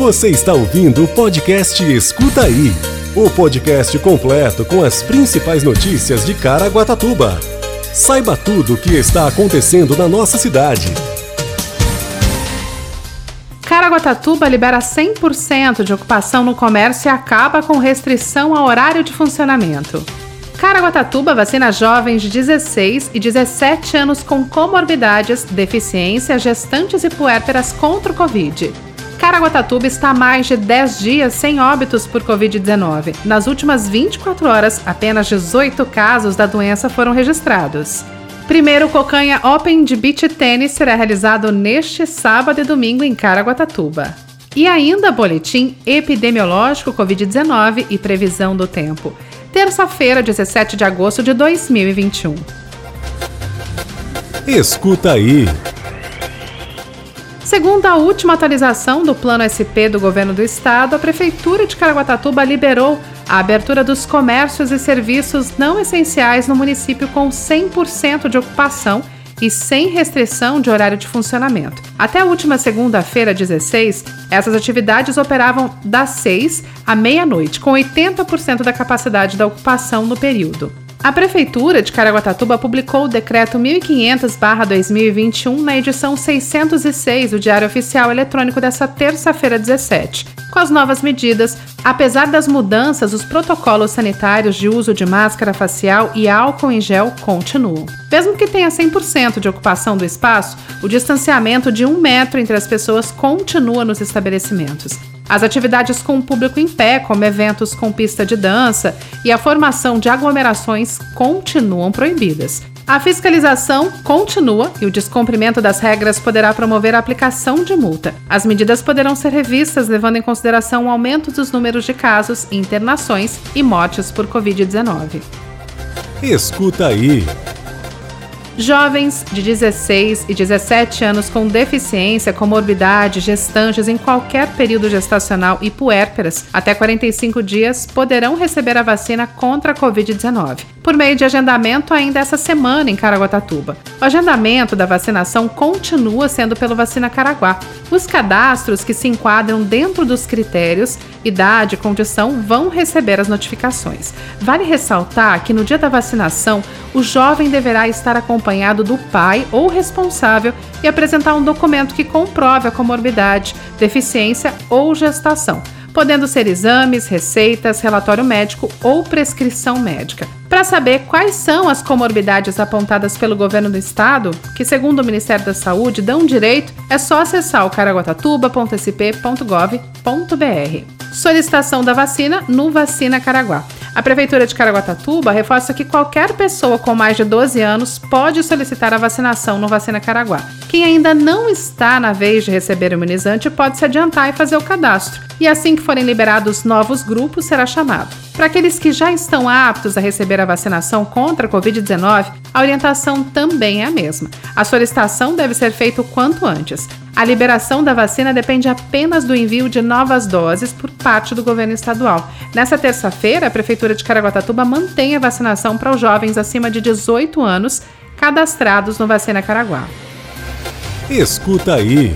Você está ouvindo o podcast Escuta Aí o podcast completo com as principais notícias de Caraguatatuba. Saiba tudo o que está acontecendo na nossa cidade. Caraguatatuba libera 100% de ocupação no comércio e acaba com restrição ao horário de funcionamento. Caraguatatuba vacina jovens de 16 e 17 anos com comorbidades, deficiência, gestantes e puérperas contra o Covid. Caraguatatuba está há mais de 10 dias sem óbitos por Covid-19. Nas últimas 24 horas, apenas 18 casos da doença foram registrados. Primeiro Cocanha Open de Beach Tennis será realizado neste sábado e domingo em Caraguatatuba. E ainda boletim epidemiológico Covid-19 e previsão do tempo. Terça-feira, 17 de agosto de 2021. Escuta aí. Segundo a última atualização do Plano SP do Governo do Estado, a Prefeitura de Caraguatatuba liberou a abertura dos comércios e serviços não essenciais no município com 100% de ocupação e sem restrição de horário de funcionamento. Até a última segunda-feira, 16, essas atividades operavam das 6 à meia-noite, com 80% da capacidade da ocupação no período. A Prefeitura de Caraguatatuba publicou o Decreto 1500-2021 na edição 606 do Diário Oficial Eletrônico dessa terça-feira 17. Com as novas medidas, apesar das mudanças, os protocolos sanitários de uso de máscara facial e álcool em gel continuam. Mesmo que tenha 100% de ocupação do espaço, o distanciamento de um metro entre as pessoas continua nos estabelecimentos. As atividades com o público em pé, como eventos com pista de dança e a formação de aglomerações, continuam proibidas. A fiscalização continua e o descumprimento das regras poderá promover a aplicação de multa. As medidas poderão ser revistas levando em consideração o aumento dos números de casos, internações e mortes por Covid-19. Escuta aí. Jovens de 16 e 17 anos com deficiência, comorbidade, gestantes em qualquer período gestacional e puérperas até 45 dias poderão receber a vacina contra a Covid-19 por meio de agendamento ainda essa semana em Caraguatatuba. O agendamento da vacinação continua sendo pelo Vacina Caraguá. Os cadastros que se enquadram dentro dos critérios, idade e condição vão receber as notificações. Vale ressaltar que no dia da vacinação, o jovem deverá estar acompanhado do pai ou responsável e apresentar um documento que comprove a comorbidade, deficiência ou gestação podendo ser exames, receitas, relatório médico ou prescrição médica. Para saber quais são as comorbidades apontadas pelo governo do estado, que segundo o Ministério da Saúde dão direito, é só acessar o caraguatatuba.sp.gov.br. Solicitação da vacina no Vacina Caraguá. A Prefeitura de Caraguatatuba reforça que qualquer pessoa com mais de 12 anos pode solicitar a vacinação no Vacina Caraguá. Quem ainda não está na vez de receber o imunizante pode se adiantar e fazer o cadastro. E assim que forem liberados novos grupos, será chamado. Para aqueles que já estão aptos a receber a vacinação contra a Covid-19, a orientação também é a mesma. A solicitação deve ser feita o quanto antes. A liberação da vacina depende apenas do envio de novas doses por parte do governo estadual. Nessa terça-feira, a Prefeitura de Caraguatatuba mantém a vacinação para os jovens acima de 18 anos cadastrados no Vacina Caraguá. Escuta aí.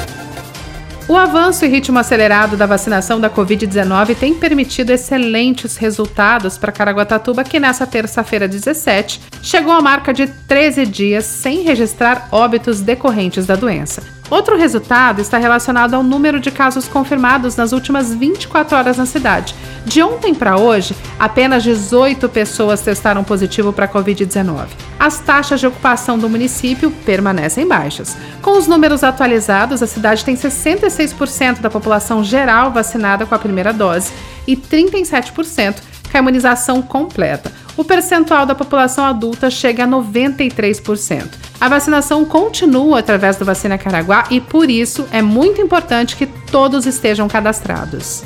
O avanço e ritmo acelerado da vacinação da Covid-19 tem permitido excelentes resultados para Caraguatatuba, que nessa terça-feira 17 chegou à marca de 13 dias sem registrar óbitos decorrentes da doença. Outro resultado está relacionado ao número de casos confirmados nas últimas 24 horas na cidade. De ontem para hoje, apenas 18 pessoas testaram positivo para a Covid-19. As taxas de ocupação do município permanecem baixas. Com os números atualizados, a cidade tem 66% da população geral vacinada com a primeira dose e 37% com a imunização completa. O percentual da população adulta chega a 93%. A vacinação continua através do Vacina Caraguá e, por isso, é muito importante que todos estejam cadastrados.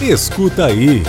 Escuta aí.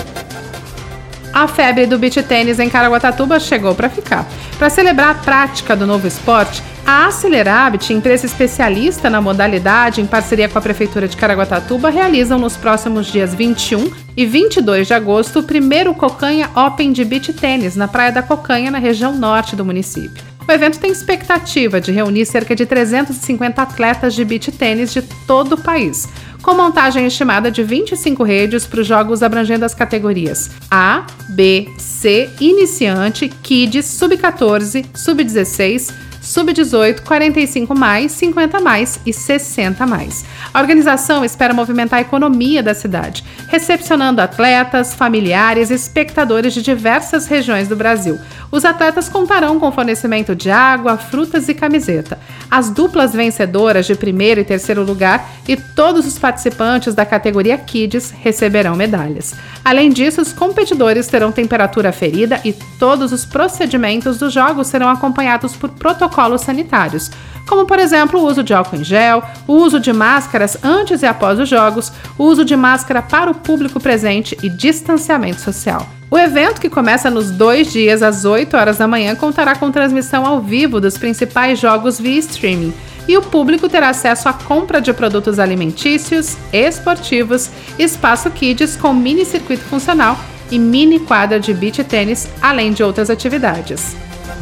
A febre do beach tênis em Caraguatatuba chegou para ficar. Para celebrar a prática do novo esporte, a Acelerabit, empresa especialista na modalidade, em parceria com a Prefeitura de Caraguatatuba, realizam nos próximos dias 21 e 22 de agosto o primeiro Cocanha Open de Beach Tênis na Praia da Cocanha, na região norte do município. O evento tem expectativa de reunir cerca de 350 atletas de beach tênis de todo o país, com montagem estimada de 25 redes para os jogos abrangendo as categorias A, B, C, iniciante, kids, sub-14, sub-16, sub-18, 45 mais, 50 mais e 60 mais. A organização espera movimentar a economia da cidade, recepcionando atletas, familiares e espectadores de diversas regiões do Brasil. Os atletas contarão com fornecimento de água, frutas e camiseta. As duplas vencedoras de primeiro e terceiro lugar e todos os participantes da categoria Kids receberão medalhas. Além disso, os competidores terão temperatura ferida e todos os procedimentos dos jogos serão acompanhados por protocolos sanitários, como por exemplo o uso de álcool em gel, o uso de máscaras antes e após os jogos, o uso de máscara para o público presente e distanciamento social. O evento, que começa nos dois dias às 8 horas da manhã, contará com transmissão ao vivo dos principais jogos via streaming e o público terá acesso à compra de produtos alimentícios, esportivos, espaço kids com mini circuito funcional e mini quadra de beach tênis, além de outras atividades.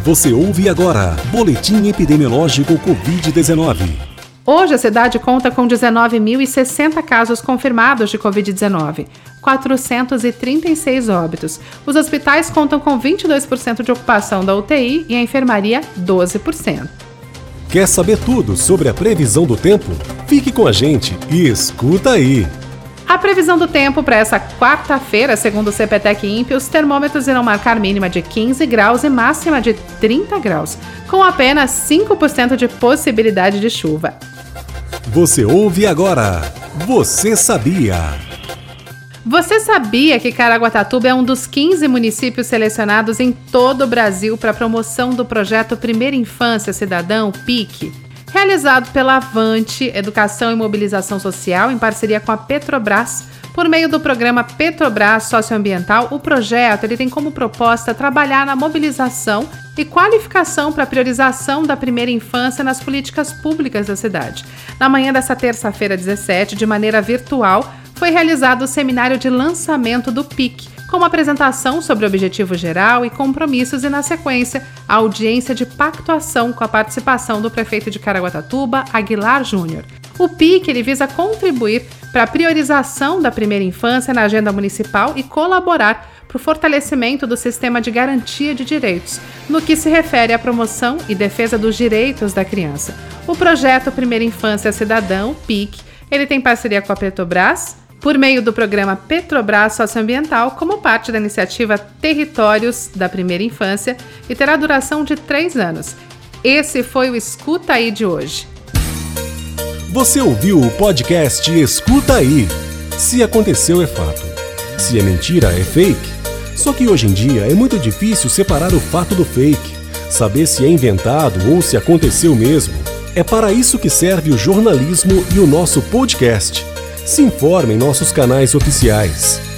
Você ouve agora Boletim Epidemiológico Covid-19. Hoje a cidade conta com 19.060 casos confirmados de Covid-19, 436 óbitos. Os hospitais contam com 22% de ocupação da UTI e a enfermaria 12%. Quer saber tudo sobre a previsão do tempo? Fique com a gente e escuta aí! A previsão do tempo para essa quarta-feira, segundo o CPTEC INPE, os termômetros irão marcar mínima de 15 graus e máxima de 30 graus, com apenas 5% de possibilidade de chuva. Você ouve agora. Você sabia? Você sabia que Caraguatatuba é um dos 15 municípios selecionados em todo o Brasil para a promoção do projeto Primeira Infância Cidadão, PIC? Realizado pela Avante Educação e Mobilização Social em parceria com a Petrobras. Por meio do programa Petrobras Socioambiental, o projeto ele tem como proposta trabalhar na mobilização e qualificação para a priorização da primeira infância nas políticas públicas da cidade. Na manhã dessa terça-feira, 17, de maneira virtual, foi realizado o seminário de lançamento do PIC, uma apresentação sobre o objetivo geral e compromissos e, na sequência, a audiência de pactuação com a participação do prefeito de Caraguatatuba, Aguilar Júnior. O PIC ele visa contribuir para a priorização da primeira infância na agenda municipal e colaborar para o fortalecimento do sistema de garantia de direitos, no que se refere à promoção e defesa dos direitos da criança. O projeto Primeira Infância Cidadão, PIC, ele tem parceria com a Petrobras, por meio do programa Petrobras Socioambiental, como parte da iniciativa Territórios da Primeira Infância e terá duração de três anos. Esse foi o Escuta Aí de hoje. Você ouviu o podcast Escuta Aí. Se aconteceu, é fato. Se é mentira, é fake. Só que hoje em dia é muito difícil separar o fato do fake, saber se é inventado ou se aconteceu mesmo. É para isso que serve o jornalismo e o nosso podcast. Se informe em nossos canais oficiais.